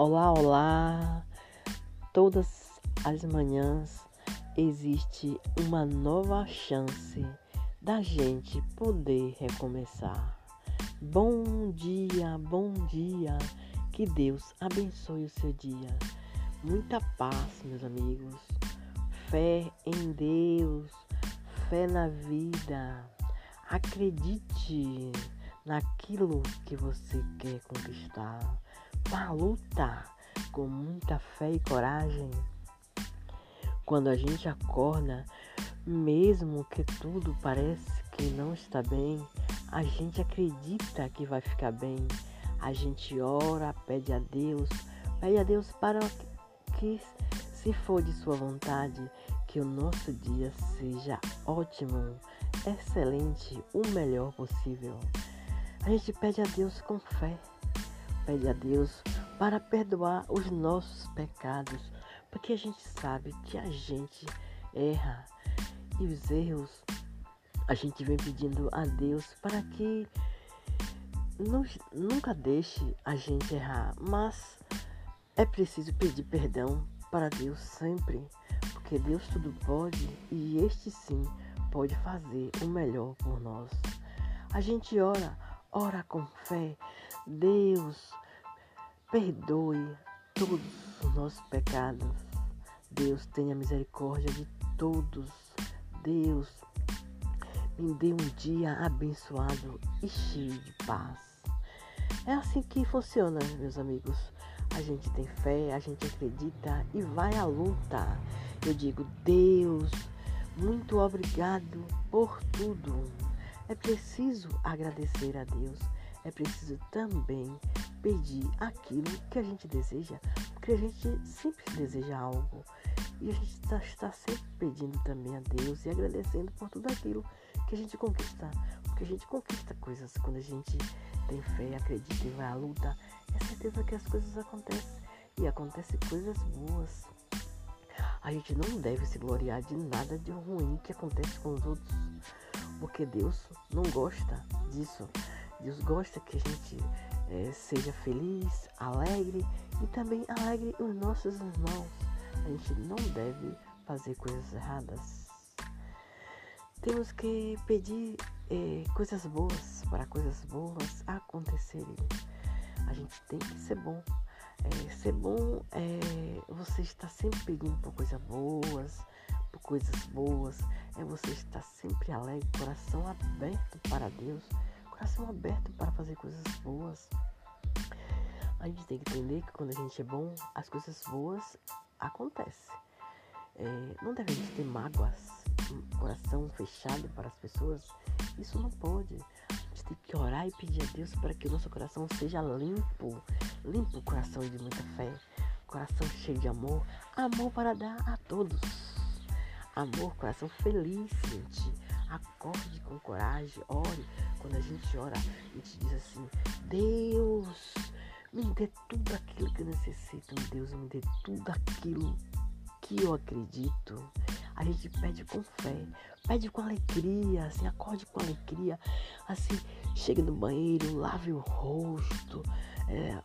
Olá, olá! Todas as manhãs existe uma nova chance da gente poder recomeçar. Bom dia, bom dia! Que Deus abençoe o seu dia. Muita paz, meus amigos. Fé em Deus, fé na vida. Acredite naquilo que você quer conquistar Vá luta com muita fé e coragem. Quando a gente acorda, mesmo que tudo parece que não está bem, a gente acredita que vai ficar bem. A gente ora, pede a Deus, pede a Deus para que, se for de sua vontade, que o nosso dia seja ótimo, excelente, o melhor possível. A gente pede a Deus com fé pede a Deus para perdoar os nossos pecados, porque a gente sabe que a gente erra e os erros a gente vem pedindo a Deus para que nunca deixe a gente errar, mas é preciso pedir perdão para Deus sempre, porque Deus tudo pode e este sim pode fazer o melhor por nós. A gente ora, ora com fé. Deus, perdoe todos os nossos pecados. Deus, tenha misericórdia de todos. Deus, me dê um dia abençoado e cheio de paz. É assim que funciona, meus amigos. A gente tem fé, a gente acredita e vai à luta. Eu digo, Deus, muito obrigado por tudo. É preciso agradecer a Deus é preciso também pedir aquilo que a gente deseja, porque a gente sempre deseja algo. E a gente está, está sempre pedindo também a Deus e agradecendo por tudo aquilo que a gente conquista. Porque a gente conquista coisas quando a gente tem fé, acredita e vai à luta. É certeza que as coisas acontecem. E acontecem coisas boas. A gente não deve se gloriar de nada de ruim que acontece com os outros. Porque Deus não gosta disso. Deus gosta que a gente é, seja feliz, alegre e também alegre os nossos irmãos. A gente não deve fazer coisas erradas. Temos que pedir é, coisas boas para coisas boas acontecerem. A gente tem que ser bom. É, ser bom é você estar sempre pedindo por coisas boas, por coisas boas, é você estar sempre alegre, coração aberto para Deus coração aberto para fazer coisas boas. A gente tem que entender que quando a gente é bom, as coisas boas acontecem. É, não deve a gente ter mágoas, um coração fechado para as pessoas. Isso não pode. A gente tem que orar e pedir a Deus para que o nosso coração seja limpo. Limpo o coração de muita fé. Coração cheio de amor. Amor para dar a todos. Amor, coração feliz, gente. Acorde com coragem, ore quando a gente ora, a gente diz assim: Deus, me dê tudo aquilo que eu necessito, Deus, me dê tudo aquilo que eu acredito. A gente pede com fé, pede com alegria, assim, acorde com alegria, assim, chega no banheiro, lave o rosto, é,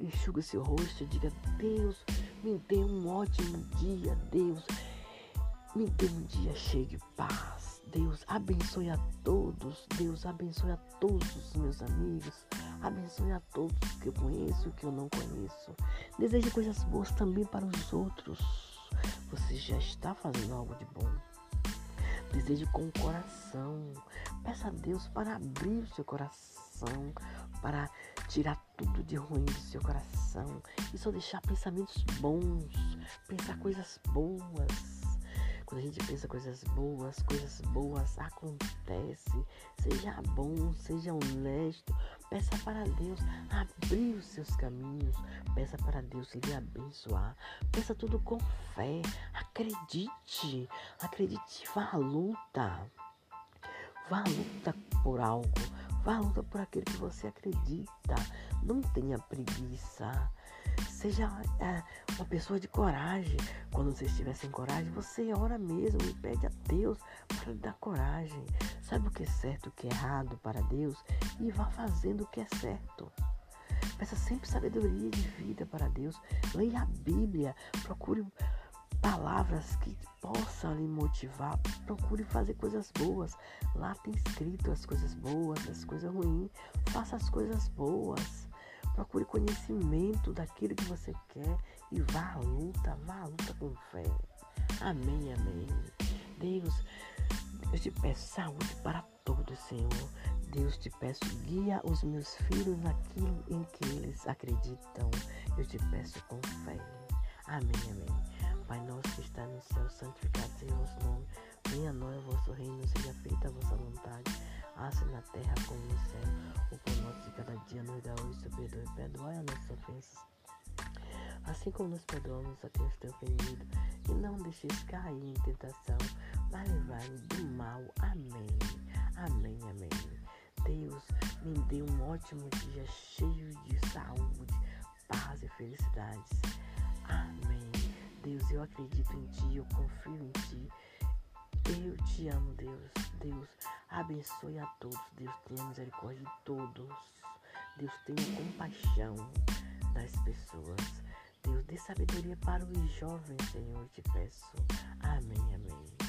enxuga seu rosto, diga, Deus, me dê um ótimo dia, Deus, me dê um dia cheio de paz. Deus abençoe a todos. Deus abençoe a todos os meus amigos. Abençoe a todos que eu conheço e que eu não conheço. Deseje coisas boas também para os outros. Você já está fazendo algo de bom. Deseje com o coração. Peça a Deus para abrir o seu coração, para tirar tudo de ruim do seu coração e só deixar pensamentos bons, pensar coisas boas quando a gente pensa coisas boas, coisas boas acontecem. Seja bom, seja honesto. Peça para Deus abrir os seus caminhos. Peça para Deus lhe abençoar. Peça tudo com fé. Acredite. Acredite. Vá à luta. Vá à luta por algo. Vá à luta por aquilo que você acredita. Não tenha preguiça. Seja é, uma pessoa de coragem. Quando você estiver sem coragem, você ora mesmo e pede a Deus para lhe dar coragem. Sabe o que é certo, o que é errado para Deus e vá fazendo o que é certo. Peça sempre sabedoria de vida para Deus. Leia a Bíblia. Procure palavras que possam lhe motivar. Procure fazer coisas boas. Lá tem escrito as coisas boas, as coisas ruins. Faça as coisas boas. Procure conhecimento daquilo que você quer e vá à luta, vá à luta com fé. Amém, amém. Deus, eu te peço saúde para todos, Senhor. Deus, te peço, guia os meus filhos naquilo em que eles acreditam. Eu te peço com fé. Amém, amém. Pai nosso que está no céu, santificado seja o vosso nome. Venha a nós o vosso reino, seja feita a vossa vontade, assim na terra como no céu. Cada dia nos dá hoje, perdoe, perdoai as nossas ofensas. Assim como nos perdoamos a quem tem ofendido, e não deixeis cair em tentação, mas livrai-nos do mal. Amém. Amém, amém. Deus me dê um ótimo dia cheio de saúde, paz e felicidades. Amém. Deus, eu acredito em Ti, eu confio em Ti. Eu te amo, Deus. Deus, abençoe a todos. Deus, tenha misericórdia de todos. Deus, tenha compaixão das pessoas. Deus, dê sabedoria para os jovens, Senhor, te peço. Amém, amém.